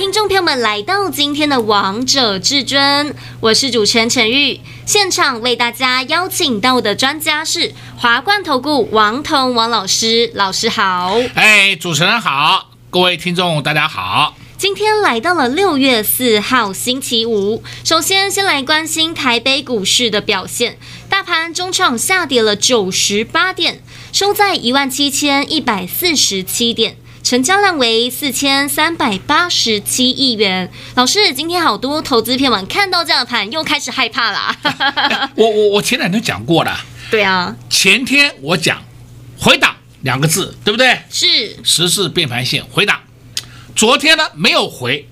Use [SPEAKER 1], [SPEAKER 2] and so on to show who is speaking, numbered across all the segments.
[SPEAKER 1] 听众朋友们来到今天的《王者至尊》，我是主持人陈玉。现场为大家邀请到的专家是华冠投顾王彤王老师，老师好。
[SPEAKER 2] 哎，主持人好，各位听众大家好。
[SPEAKER 1] 今天来到了六月四号星期五，首先先来关心台北股市的表现，大盘中场下跌了九十八点，收在一万七千一百四十七点。成交量为四千三百八十七亿元。老师，今天好多投资片网看到这样的盘，又开始害怕了。
[SPEAKER 2] 我我我前两天讲过了。
[SPEAKER 1] 对啊，
[SPEAKER 2] 前天我讲回档两个字，对不对？
[SPEAKER 1] 是
[SPEAKER 2] 十字变盘线回档。昨天呢没有回，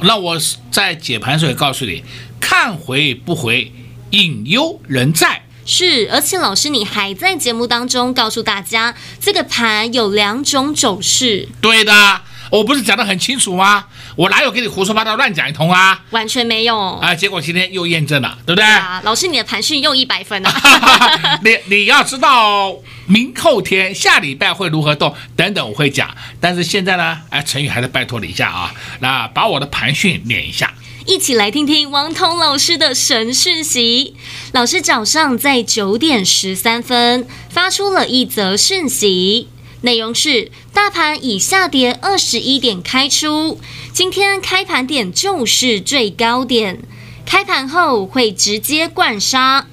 [SPEAKER 2] 那我在解盘时候也告诉你，看回不回，隐忧仍在。
[SPEAKER 1] 是，而且老师，你还在节目当中告诉大家，这个盘有两种走势。
[SPEAKER 2] 对的，我不是讲的很清楚吗？我哪有给你胡说八道乱讲一通啊？
[SPEAKER 1] 完全没有
[SPEAKER 2] 啊！结果今天又验证了，对不对？
[SPEAKER 1] 啊，老师，你的盘讯又一百分了。
[SPEAKER 2] 你你要知道，明后天、下礼拜会如何动等等，我会讲。但是现在呢，哎，陈宇还是拜托你一下啊，那把我的盘讯念一下。
[SPEAKER 1] 一起来听听王彤老师的神讯息。老师早上在九点十三分发出了一则讯息，内容是：大盘以下跌二十一点开出，今天开盘点就是最高点，开盘后会直接灌杀，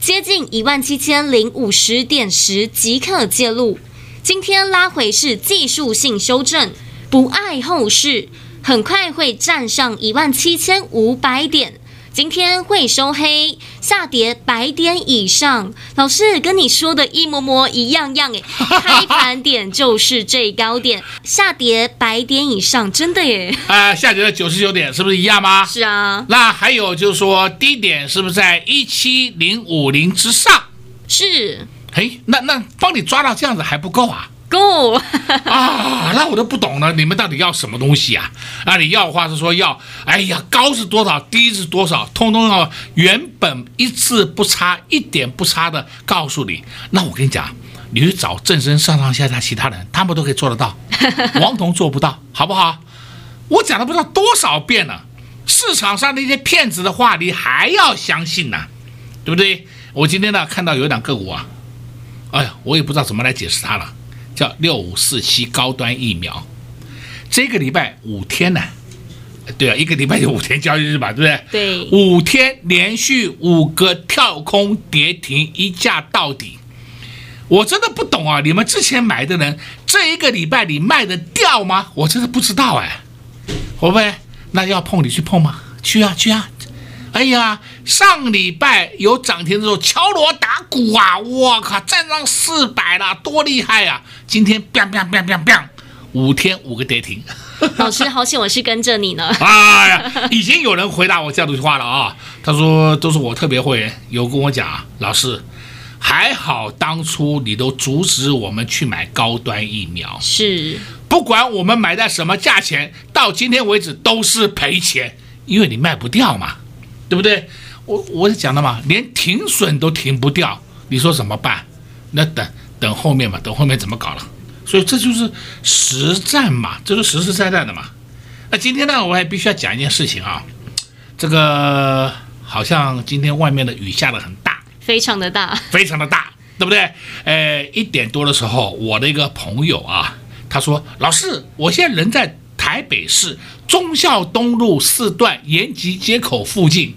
[SPEAKER 1] 接近一万七千零五十点时即可介入。今天拉回是技术性修正，不碍后市。很快会站上一万七千五百点，今天会收黑，下跌百点以上。老师跟你说的一模模一样样诶，开盘点就是最高点，下跌百点以上，真的耶！
[SPEAKER 2] 啊、呃，下跌了九十九点，是不是一样吗？
[SPEAKER 1] 是啊。那
[SPEAKER 2] 还有就是说低点是不是在一七零五零之上？
[SPEAKER 1] 是。
[SPEAKER 2] 嘿，那那帮你抓到这样子还不够啊？
[SPEAKER 1] 够
[SPEAKER 2] 啊！那我都不懂了，你们到底要什么东西啊？啊，你要的话是说要，哎呀，高是多少，低是多少，通通要原本一字不差，一点不差的告诉你。那我跟你讲，你去找正身上上下下其他人，他们都可以做得到，王彤做不到，好不好？我讲了不知道多少遍了，市场上那些骗子的话，你还要相信呢、啊，对不对？我今天呢看到有一档个股啊，哎呀，我也不知道怎么来解释它了。叫六五四七高端疫苗，这个礼拜五天呢？对啊，一个礼拜有五天交易日吧，对不对？
[SPEAKER 1] 对，
[SPEAKER 2] 五天连续五个跳空跌停，一价到底。我真的不懂啊！你们之前买的人，这一个礼拜你卖得掉吗？我真的不知道哎。会不会？那要碰你去碰吗？去啊去啊！哎呀，上礼拜有涨停的时候敲锣打鼓啊，我靠，站上四百了，多厉害啊！今天 biang biang biang biang biang，五天五个跌停。
[SPEAKER 1] 老师，好险我是跟着你呢。
[SPEAKER 2] 哎呀，已经有人回答我这样的话了啊，他说都是我特别会员，有跟我讲，老师还好当初你都阻止我们去买高端疫苗，
[SPEAKER 1] 是
[SPEAKER 2] 不管我们买在什么价钱，到今天为止都是赔钱，因为你卖不掉嘛。对不对？我我是讲的嘛，连停损都停不掉，你说怎么办？那等等后面嘛，等后面怎么搞了？所以这就是实战嘛，这是实实在在的嘛。那今天呢，我还必须要讲一件事情啊，这个好像今天外面的雨下的很大，
[SPEAKER 1] 非常的大，
[SPEAKER 2] 非常的大，对不对？呃，一点多的时候，我的一个朋友啊，他说：“老师，我现在人在台北市忠孝东路四段延吉街口附近。”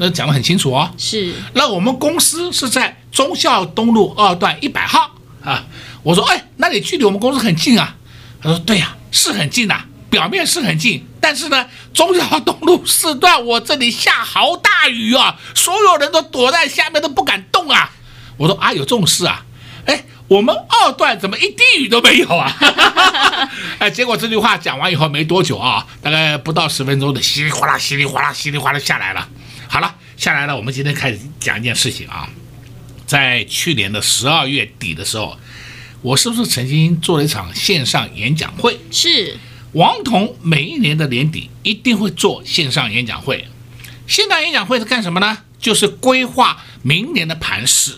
[SPEAKER 2] 那讲得很清楚哦，
[SPEAKER 1] 是。
[SPEAKER 2] 那我们公司是在忠孝东路二段一百号啊。我说，哎，那你距离我们公司很近啊。他说，对呀，是很近呐，表面是很近，但是呢，忠孝东路四段我这里下好大雨啊，所有人都躲在下面都不敢动啊。我说啊，有这种事啊？哎，我们二段怎么一滴雨都没有啊？哎，结果这句话讲完以后没多久啊，大概不到十分钟的稀里哗啦、稀里哗啦、稀里哗啦下来了。好了，下来了，我们今天开始讲一件事情啊，在去年的十二月底的时候，我是不是曾经做了一场线上演讲会？
[SPEAKER 1] 是。
[SPEAKER 2] 王彤每一年的年底一定会做线上演讲会。线上演讲会是干什么呢？就是规划明年的盘势。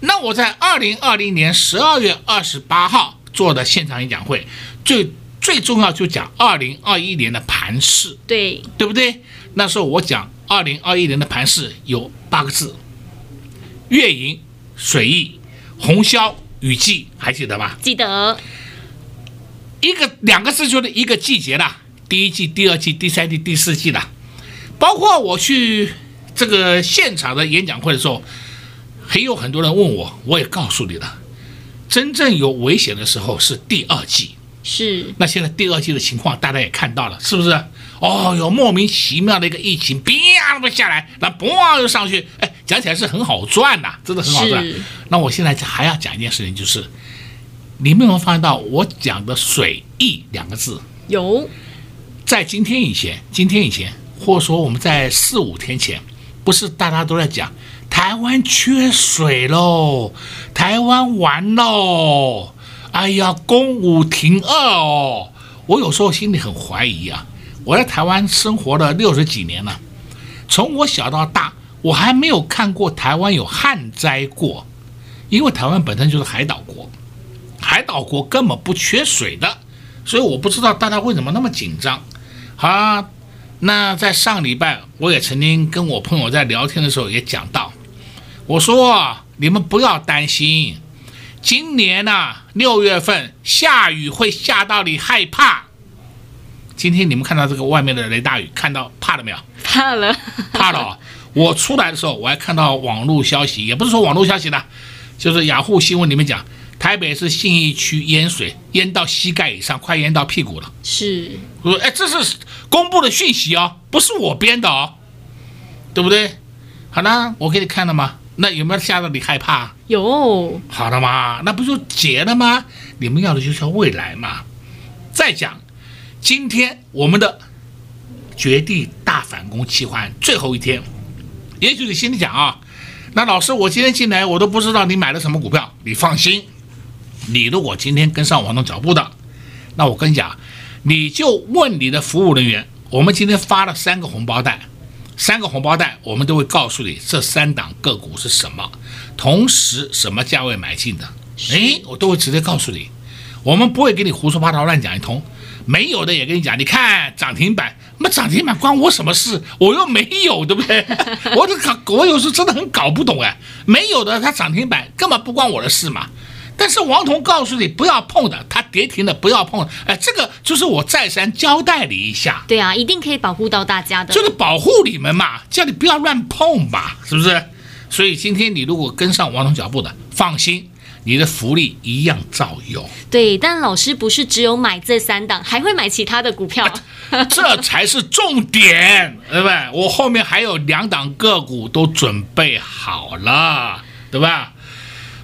[SPEAKER 2] 那我在二零二零年十二月二十八号做的现场演讲会，最最重要就讲二零二一年的盘势，
[SPEAKER 1] 对
[SPEAKER 2] 对不对？那时候我讲二零二一年的盘势有八个字：月盈、水溢、红销、雨季，还记得吧？
[SPEAKER 1] 记得。
[SPEAKER 2] 一个两个字就是一个季节了，第一季、第二季、第三季、第四季了。包括我去这个现场的演讲会的时候，还有很多人问我，我也告诉你了，真正有危险的时候是第二季。
[SPEAKER 1] 是。那
[SPEAKER 2] 现在第二季的情况大家也看到了，是不是？哦，有莫名其妙的一个疫情，啪那么下来，那嘣又上去，哎，讲起来是很好赚呐，真的很好赚。那我现在还要讲一件事情，就是。你们有没有发现到我讲的“水溢”两个字？
[SPEAKER 1] 有，
[SPEAKER 2] 在今天以前，今天以前，或者说我们在四五天前，不是大家都在讲台湾缺水喽，台湾完喽，哎呀，公五停二哦。我有时候心里很怀疑啊，我在台湾生活了六十几年了，从我小到大，我还没有看过台湾有旱灾过，因为台湾本身就是海岛国。海岛国根本不缺水的，所以我不知道大家为什么那么紧张。好啊，那在上礼拜我也曾经跟我朋友在聊天的时候也讲到，我说你们不要担心，今年呐六月份下雨会下到你害怕。今天你们看到这个外面的雷大雨，看到怕了没有？
[SPEAKER 1] 怕了，
[SPEAKER 2] 怕了。我出来的时候我还看到网络消息，也不是说网络消息的，就是雅虎新闻里面讲。台北市信义区淹水，淹到膝盖以上，快淹到屁股了。
[SPEAKER 1] 是，
[SPEAKER 2] 我说，哎，这是公布的讯息哦，不是我编的哦，对不对？好了，我给你看了吗？那有没有吓到你害怕？
[SPEAKER 1] 有。
[SPEAKER 2] 好了嘛？那不就结了吗？你们要的就是未来嘛。再讲，今天我们的绝地大反攻计划最后一天，也许你心里讲啊，那老师，我今天进来，我都不知道你买了什么股票，你放心。你如果今天跟上王总脚步的，那我跟你讲，你就问你的服务人员，我们今天发了三个红包袋，三个红包袋，我们都会告诉你这三档个股是什么，同时什么价位买进的，诶，我都会直接告诉你，我们不会给你胡说八道乱讲一通，没有的也跟你讲，你看涨停板，那涨停板关我什么事？我又没有，对不对？我这搞，我有时候真的很搞不懂哎，没有的它涨停板根本不关我的事嘛。但是王彤告诉你不要碰的，它跌停的不要碰，哎，这个就是我再三交代你一下。
[SPEAKER 1] 对啊，一定可以保护到大家的，
[SPEAKER 2] 就是保护你们嘛，叫你不要乱碰吧，是不是？所以今天你如果跟上王彤脚步的，放心，你的福利一样照有。
[SPEAKER 1] 对，但老师不是只有买这三档，还会买其他的股票，
[SPEAKER 2] 啊、这才是重点，对不对？我后面还有两档个股都准备好了，对吧？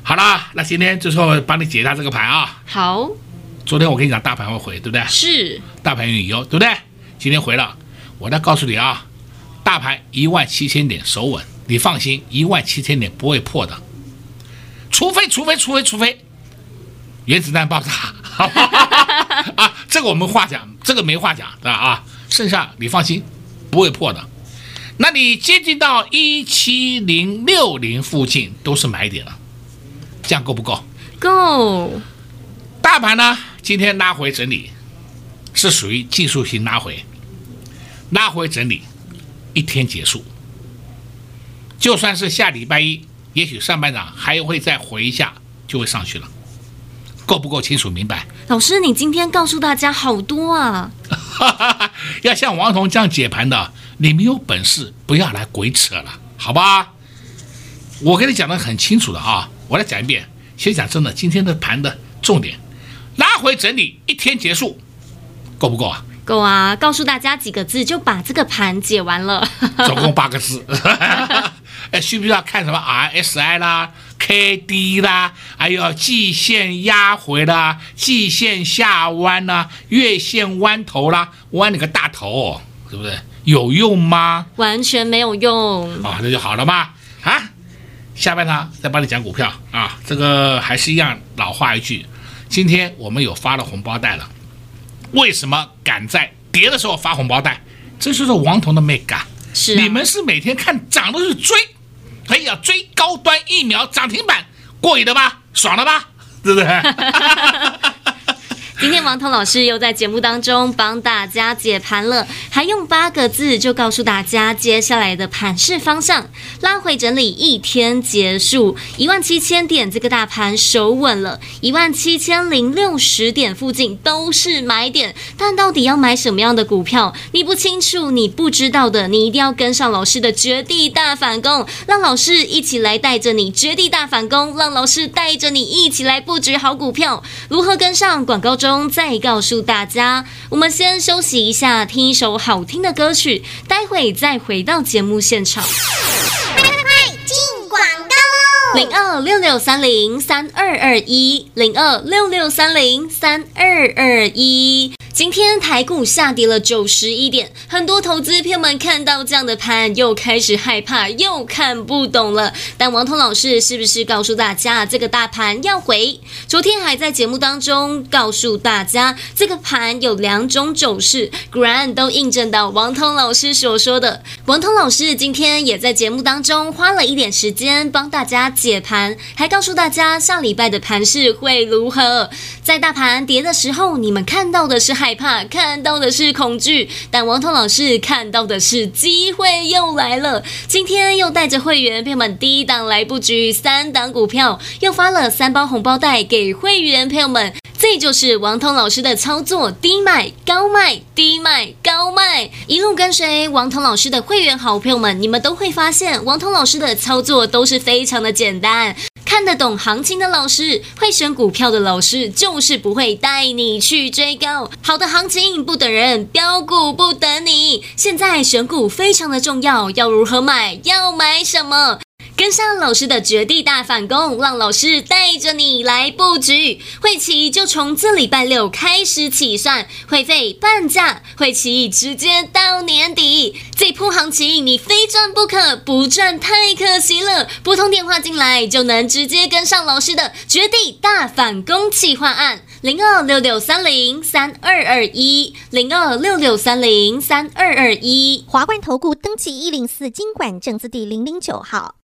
[SPEAKER 2] 好啦，那今天最后帮你解一下这个盘啊。
[SPEAKER 1] 好，
[SPEAKER 2] 昨天我跟你讲大盘会回，对不对？
[SPEAKER 1] 是，
[SPEAKER 2] 大盘有隐忧，对不对？今天回了，我再告诉你啊，大盘一万七千点守稳，你放心，一万七千点不会破的，除非除非除非除非原子弹爆炸，啊，这个我们话讲，这个没话讲，对吧？啊，剩下你放心，不会破的。那你接近到一七零六零附近都是买点了。这样够不够？
[SPEAKER 1] 够。
[SPEAKER 2] 大盘呢？今天拉回整理，是属于技术性拉回，拉回整理，一天结束。就算是下礼拜一，也许上半场还会再回一下，就会上去了。够不够清楚明白？
[SPEAKER 1] 老师，你今天告诉大家好多啊！
[SPEAKER 2] 要像王彤这样解盘的，你没有本事，不要来鬼扯了，好吧？我跟你讲的很清楚的啊。我来讲一遍，其实讲真的，今天的盘的重点，拉回整理一天结束，够不够啊？
[SPEAKER 1] 够啊！告诉大家几个字就把这个盘解完了。
[SPEAKER 2] 总共八个字。哎，需不需要看什么 RSI 啦、KD 啦，还有季线压回啦、季线下弯啦、月线弯头啦，弯你个大头，是不是？有用吗？
[SPEAKER 1] 完全没有用
[SPEAKER 2] 啊，那就好了嘛。啊，下半场再帮你讲股票啊。这个还是一样老话一句，今天我们有发了红包袋了。为什么敢在跌的时候发红包袋？这就是王彤的美感。
[SPEAKER 1] 是、啊，
[SPEAKER 2] 你们是每天看涨都是追，哎呀，追高端疫苗涨停板，过瘾的吧？爽了吧？对不对？
[SPEAKER 1] 今天王彤老师又在节目当中帮大家解盘了，还用八个字就告诉大家接下来的盘势方向。拉回整理一天结束，一万七千点这个大盘守稳了，一万七千零六十点附近都是买点。但到底要买什么样的股票？你不清楚，你不知道的，你一定要跟上老师的绝地大反攻，让老师一起来带着你绝地大反攻，让老师带着你一起来布局好股票。如何跟上？广告中。中再告诉大家，我们先休息一下，听一首好听的歌曲，待会再回到节目
[SPEAKER 3] 现场。
[SPEAKER 1] 零二六六三零三二二一，零二六六三零三二二一。今天台股下跌了九十一点，很多投资朋友们看到这样的盘，又开始害怕，又看不懂了。但王彤老师是不是告诉大家，这个大盘要回？昨天还在节目当中告诉大家，这个盘有两种走势，果然都印证到王彤老师所说的。王彤老师今天也在节目当中花了一点时间帮大家解盘，还告诉大家下礼拜的盘势会如何。在大盘跌的时候，你们看到的是害。怕看到的是恐惧，但王彤老师看到的是机会又来了。今天又带着会员朋友们第一档来布局三档股票，又发了三包红包袋给会员朋友们。这就是王彤老师的操作：低买高卖，低卖高卖，一路跟随王彤老师的会员好朋友们，你们都会发现王彤老师的操作都是非常的简简单。看得懂行情的老师，会选股票的老师，就是不会带你去追高。好的行情不等人，标股不等你。现在选股非常的重要，要如何买？要买什么？跟上老师的绝地大反攻，让老师带着你来布局。会期就从这礼拜六开始起算，会费半价，会期直接到年底。这波行情你非赚不可，不赚太可惜了。拨通电话进来就能直接跟上老师的绝地大反攻计划案，零二六六三零三二二一，零二六六三零三二二一。
[SPEAKER 3] 华冠投顾登记一零四金管证字第零零九号。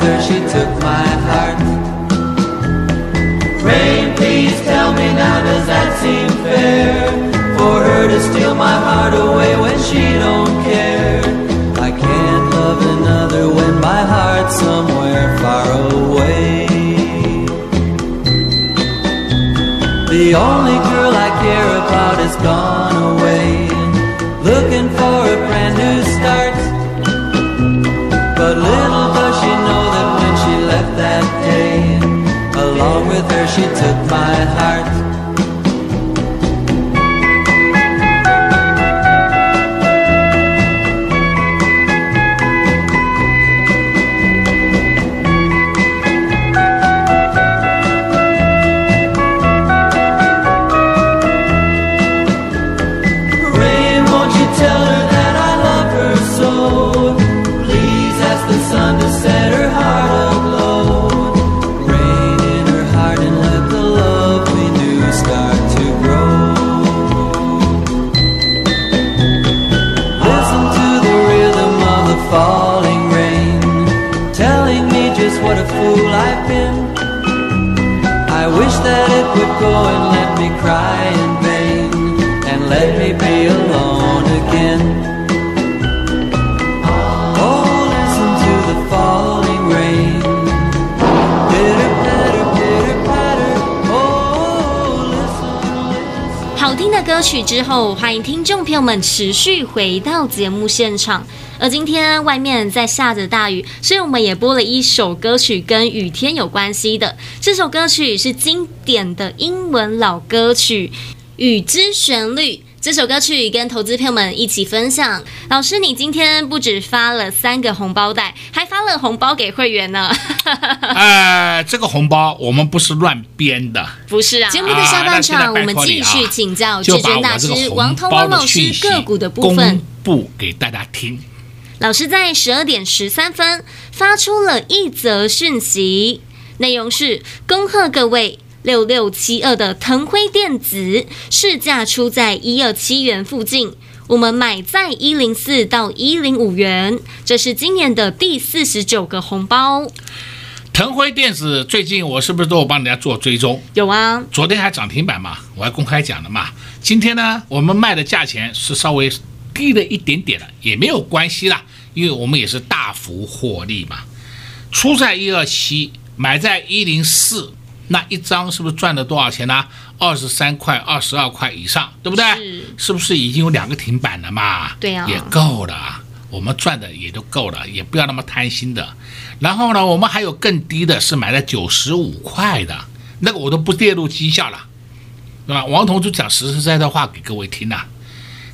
[SPEAKER 4] with she took my heart. Rain, please tell me now, does that seem fair? For her to steal my heart away when she don't care. I can't love another when my heart's somewhere far away. The only girl I care
[SPEAKER 1] about is gone. she took my heart. 曲之后，欢迎听众朋友们持续回到节目现场。而今天外面在下着大雨，所以我们也播了一首歌曲跟雨天有关系的。这首歌曲是经典的英文老歌曲《雨之旋律》。这首歌曲跟投资朋友们一起分享。老师，你今天不止发了三个红包袋，还发了红包给会员呢。
[SPEAKER 2] 呃，这个红包我们不是乱编的，
[SPEAKER 1] 不是啊。节目的下半场，啊、我们继续请教至尊大师王通王老师个股的部分，
[SPEAKER 2] 公布给大家听。
[SPEAKER 1] 老师在十二点十三分发出了一则讯息，内容是恭贺各位六六七二的腾辉电子市价出在一二七元附近，我们买在一零四到一零五元，这是今年的第四十九个红包。
[SPEAKER 2] 腾辉电子最近我是不是都有帮人家做追踪？
[SPEAKER 1] 有啊，
[SPEAKER 2] 昨天还涨停板嘛，我还公开讲了嘛。今天呢，我们卖的价钱是稍微低了一点点了，也没有关系啦。因为我们也是大幅获利嘛，出在一二七，买在一零四，那一张是不是赚了多少钱呢？二十三块、二十二块以上，对不对？
[SPEAKER 1] 是，
[SPEAKER 2] 是不是已经有两个停板了嘛？
[SPEAKER 1] 对啊，
[SPEAKER 2] 也够了，我们赚的也都够了，也不要那么贪心的。然后呢，我们还有更低的，是买了九十五块的，那个我都不列入绩效了，对吧？王彤就讲实实在在话给各位听呐、啊。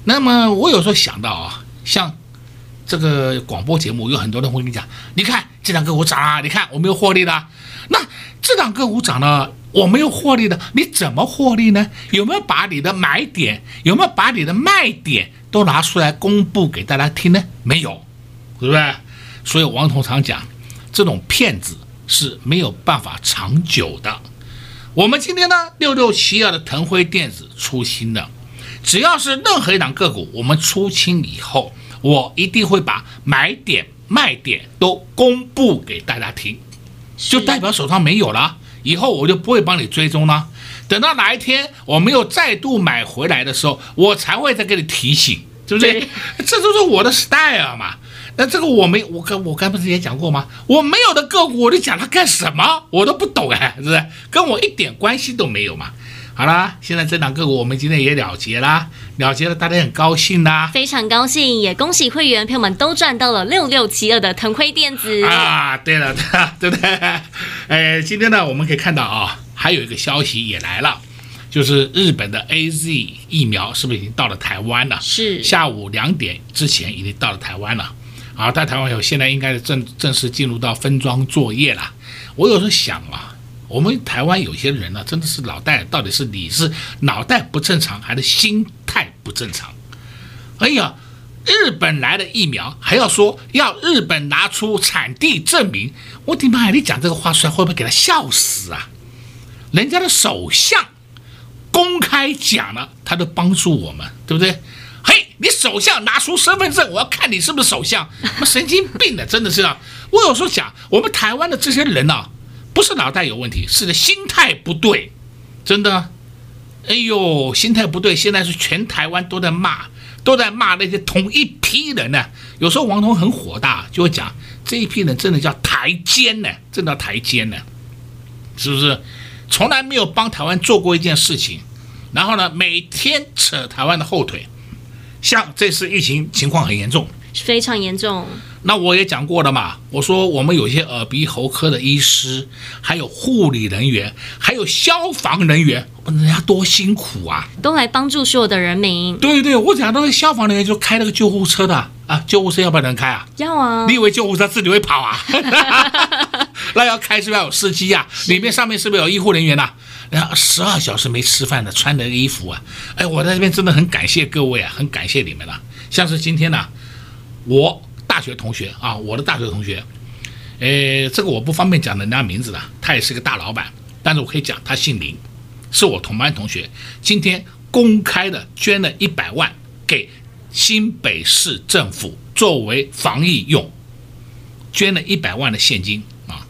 [SPEAKER 2] 那么我有时候想到啊，像。这个广播节目有很多人会跟你讲，你看这两个股涨啊，你看我没有获利的，那这两个股涨了，我没有获利的，你怎么获利呢？有没有把你的买点，有没有把你的卖点都拿出来公布给大家听呢？没有，对不对？所以王彤常讲，这种骗子是没有办法长久的。我们今天呢，六六七二的腾辉电子出清的，只要是任何一档个股，我们出清以后。我一定会把买点卖点都公布给大家听，就代表手上没有了，以后我就不会帮你追踪了。等到哪一天我没有再度买回来的时候，我才会再给你提醒，对不对？这就是我的 style 嘛。那这个我没，我刚我刚不是也讲过吗？我没有的个股，我就讲它干什么？我都不懂哎，是不是？跟我一点关系都没有嘛。好啦，现在这两个股我们今天也了结啦，了结了，大家很高兴啦，
[SPEAKER 1] 非常高兴，也恭喜会员朋友们都赚到了六六七二的腾辉电子
[SPEAKER 2] 啊！对了，对 对不对？哎，今天呢，我们可以看到啊，还有一个消息也来了，就是日本的 AZ 疫苗是不是已经到了台湾了？
[SPEAKER 1] 是，
[SPEAKER 2] 下午两点之前已经到了台湾了。啊，在台湾有，现在应该是正正式进入到分装作业了。我有时候想啊。我们台湾有些人呢，真的是脑袋到底是你是脑袋不正常，还是心态不正常？哎呀，日本来的疫苗还要说要日本拿出产地证明，我的妈呀！你讲这个话出来会不会给他笑死啊？人家的首相公开讲了，他都帮助我们，对不对？嘿，你首相拿出身份证，我要看你是不是首相，妈神经病的，真的是啊！我有时候讲，我们台湾的这些人呢、不是脑袋有问题，是心态不对，真的。哎呦，心态不对，现在是全台湾都在骂，都在骂那些同一批人呢。有时候王彤很火大，就会讲这一批人真的叫台奸呢，真的叫台奸呢，是不是？从来没有帮台湾做过一件事情，然后呢，每天扯台湾的后腿，像这次疫情情况很严重，
[SPEAKER 1] 非常严重。
[SPEAKER 2] 那我也讲过了嘛，我说我们有些耳鼻喉科的医师，还有护理人员，还有消防人员，人家多辛苦啊，
[SPEAKER 1] 都来帮助所有的人民。
[SPEAKER 2] 对对，我讲那个消防人员就开那个救护车的啊，救护车要不要人开啊？
[SPEAKER 1] 要啊。
[SPEAKER 2] 你以为救护车自己会跑啊？那要开是不是要有司机啊？里面上面是不是有医护人员啊？然后十二小时没吃饭的，穿的衣服啊，哎，我在这边真的很感谢各位啊，很感谢你们了、啊。像是今天呢、啊，我。大学同学啊，我的大学同学，呃，这个我不方便讲人家名字的，他也是个大老板，但是我可以讲他姓林，是我同班同学，今天公开的捐了一百万给新北市政府作为防疫用，捐了一百万的现金啊，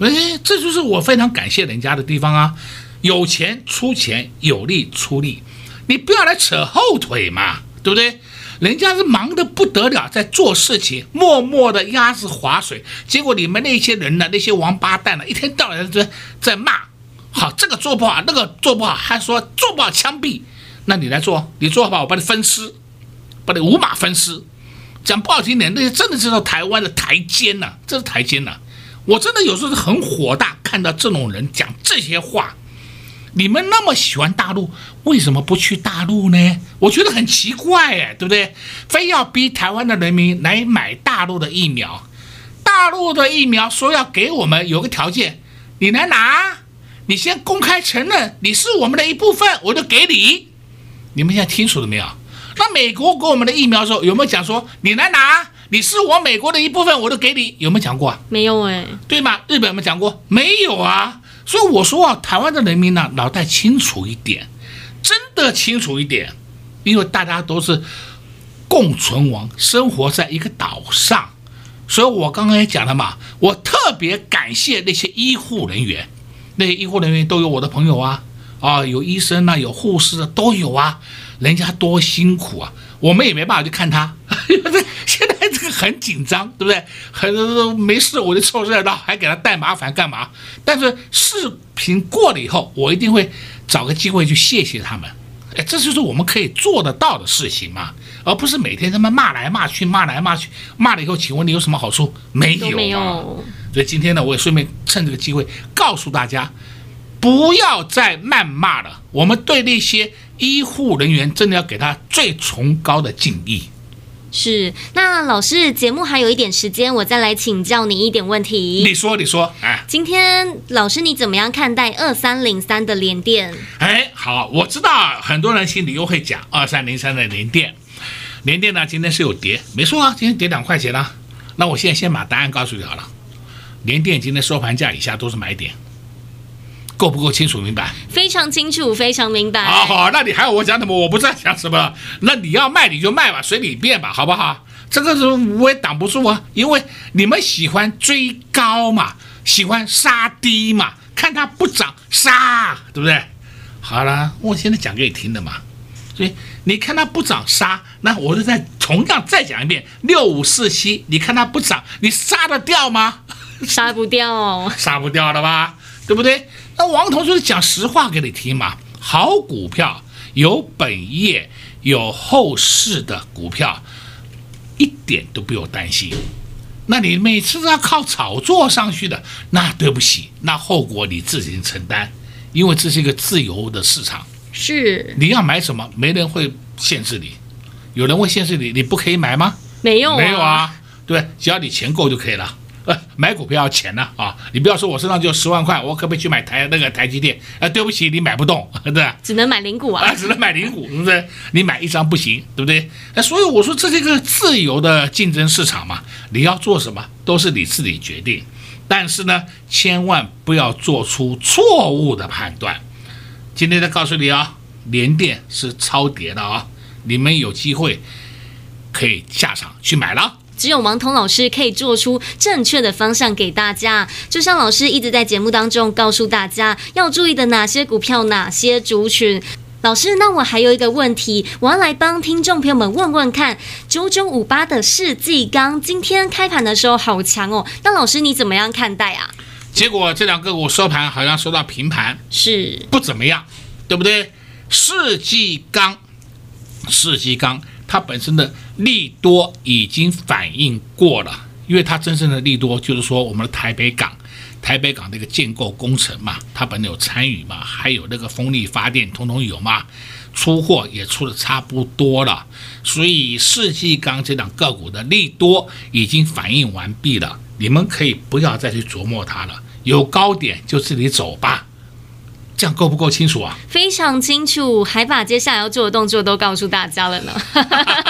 [SPEAKER 2] 哎，这就是我非常感谢人家的地方啊！有钱出钱，有力出力，你不要来扯后腿嘛，对不对？人家是忙得不得了，在做事情，默默的鸭子划水。结果你们那些人呢，那些王八蛋呢，一天到晚在在骂，好，这个做不好，那个做不好，还说做不好枪毙。那你来做，你做好吧，我把你分尸，把你五马分尸。讲不好听点，那些真的是到台湾的台奸呐、啊，这是台奸呐、我真的有时候是很火大，看到这种人讲这些话。你们那么喜欢大陆，为什么不去大陆呢？我觉得很奇怪哎，对不对？非要逼台湾的人民来买大陆的疫苗，大陆的疫苗说要给我们有个条件，你来拿，你先公开承认你是我们的一部分，我就给你。你们现在清楚了没有？那美国给我们的疫苗的时候有没有讲说你来拿，你是我美国的一部分，我都给你？有没有讲过？
[SPEAKER 1] 没有哎，对
[SPEAKER 2] 吗？日本有没有讲过？没有啊。所以我说啊，台湾的人民呢，脑袋清楚一点，真的清楚一点，因为大家都是共存亡，生活在一个岛上。所以我刚刚也讲了嘛，我特别感谢那些医护人员，那些医护人员都有我的朋友啊，啊，有医生啊，有护士啊，都有啊，人家多辛苦啊，我们也没办法去看他。现在这个很紧张，对不对？很没事我就凑热闹，还给他带麻烦干嘛？但是视频过了以后，我一定会找个机会去谢谢他们。哎，这就是我们可以做得到的事情嘛，而不是每天他们骂来骂去，骂来骂去，骂了以后，请问你有什么好处？没有，没有。所以今天呢，我也顺便趁这个机会告诉大家，不要再谩骂了。我们对那些医护人员，真的要给他最崇高的敬意。
[SPEAKER 1] 是，那老师，节目还有一点时间，我再来请教你一点问题。
[SPEAKER 2] 你说，你说，哎，
[SPEAKER 1] 今天老师你怎么样看待二三零三的连电？
[SPEAKER 2] 哎，好，我知道很多人心里又会讲二三零三的连电，连电呢今天是有跌，没错啊，今天跌两块钱了。那我现在先把答案告诉你好了，连电今天收盘价以下都是买点。够不够清楚明白？
[SPEAKER 1] 非常清楚，非常明白。
[SPEAKER 2] 好好，那你还要我讲什么？我不知道讲什么。那你要卖你就卖吧，随你便吧，好不好？这个是我也挡不住啊，因为你们喜欢追高嘛，喜欢杀低嘛，看它不涨杀，对不对？好了，我现在讲给你听的嘛。所以你看它不涨杀，那我就再同样再讲一遍，六五四七，你看它不涨，你杀得掉吗？
[SPEAKER 1] 杀不掉哦，
[SPEAKER 2] 杀不掉了吧？对不对？那王同学讲实话给你听嘛，好股票有本业有后市的股票，一点都不用担心。那你每次都要靠炒作上去的，那对不起，那后果你自己承担，因为这是一个自由的市场。
[SPEAKER 1] 是，
[SPEAKER 2] 你要买什么，没人会限制你。有人会限制你，你不可以买吗？
[SPEAKER 1] 没有，
[SPEAKER 2] 没有啊，对，只要你钱够就可以了。呃，买股票要钱呢啊！你不要说我身上就十万块，我可不可以去买台那个台积电？啊，对不起，你买不动，对吧？
[SPEAKER 1] 只能买零股啊，
[SPEAKER 2] 啊，只能买零股，对不对？你买一张不行，对不对？那所以我说这是一个自由的竞争市场嘛，你要做什么都是你自己决定，但是呢，千万不要做出错误的判断。今天再告诉你啊，联电是超跌的啊，你们有机会可以下场去买了。
[SPEAKER 1] 只有王彤老师可以做出正确的方向给大家，就像老师一直在节目当中告诉大家要注意的哪些股票、哪些族群。老师，那我还有一个问题，我要来帮听众朋友们问问看：九九五八的世纪钢今天开盘的时候好强哦，那老师你怎么样看待啊？
[SPEAKER 2] 结果这两个股收盘好像收到平盘，
[SPEAKER 1] 是
[SPEAKER 2] 不怎么样，对不对？世纪钢，世纪钢。它本身的利多已经反映过了，因为它真正的利多就是说我们的台北港，台北港那个建构工程嘛，它本身有参与嘛，还有那个风力发电，通通有嘛，出货也出的差不多了，所以世纪钢这档个股的利多已经反映完毕了，你们可以不要再去琢磨它了，有高点就自己走吧。这样够不够清楚啊？
[SPEAKER 1] 非常清楚，还把接下来要做的动作都告诉大家了呢。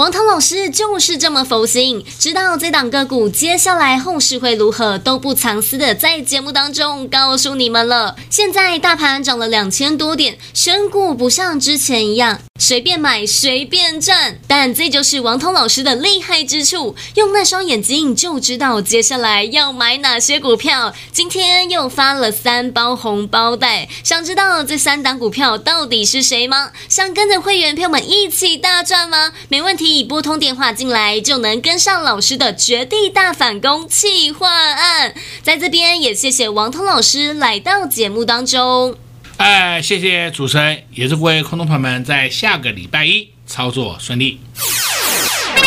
[SPEAKER 1] 王涛老师就是这么佛心，知道这档个股接下来后市会如何，都不藏私的在节目当中告诉你们了。现在大盘涨了两千多点，选股不像之前一样随便买，随便赚。但这就是王涛老师的厉害之处，用那双眼睛就知道接下来要买哪些股票。今天又发了三包红包袋，想知道这三档股票到底是谁吗？想跟着会员朋友们一起大赚吗？没问题，拨通电话进来就能跟上老师的绝地大反攻企划案。在这边也谢谢王通老师来到节目当中。
[SPEAKER 2] 哎，谢谢主持人，也祝各位空中朋友们在下个礼拜一操作顺利。
[SPEAKER 3] 快，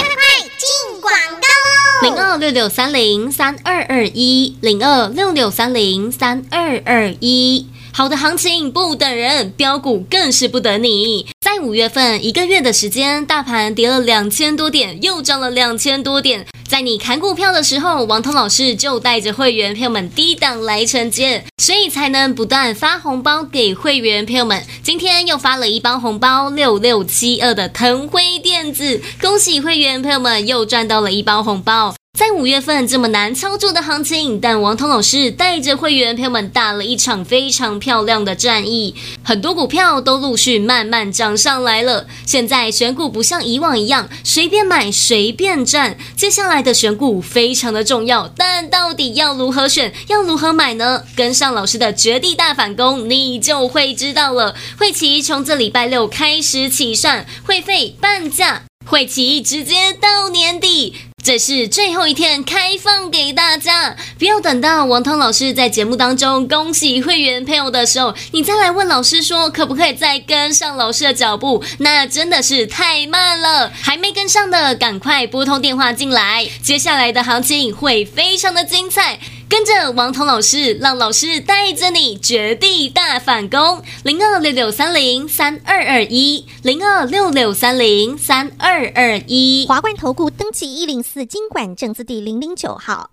[SPEAKER 3] 进广告喽！
[SPEAKER 1] 零二六六三零三二二一，零二六六三零三二二一。好的行情不等人，标股更是不等你。在五月份一个月的时间，大盘跌了两千多点，又涨了两千多点。在你砍股票的时候，王彤老师就带着会员朋友们低档来承接，所以才能不断发红包给会员朋友们。今天又发了一包红包，六六七二的腾辉电子，恭喜会员朋友们又赚到了一包红包。在五月份这么难操作的行情，但王彤老师带着会员朋友们打了一场非常漂亮的战役，很多股票都陆续慢慢涨上来了。现在选股不像以往一样随便买随便赚，接下来的选股非常的重要，但到底要如何选，要如何买呢？跟上老师的绝地大反攻，你就会知道了。会期从这礼拜六开始起算，会费半价，会期直接到年底。这是最后一天开放给大家，不要等到王涛老师在节目当中恭喜会员朋友的时候，你再来问老师说可不可以再跟上老师的脚步，那真的是太慢了。还没跟上的，赶快拨通电话进来，接下来的行情会非常的精彩。跟着王彤老师，让老师带着你绝地大反攻。零二六六三零三二二一，零二六六三零三二二一。
[SPEAKER 3] 华冠投顾登记一零四经管证字第零零九号。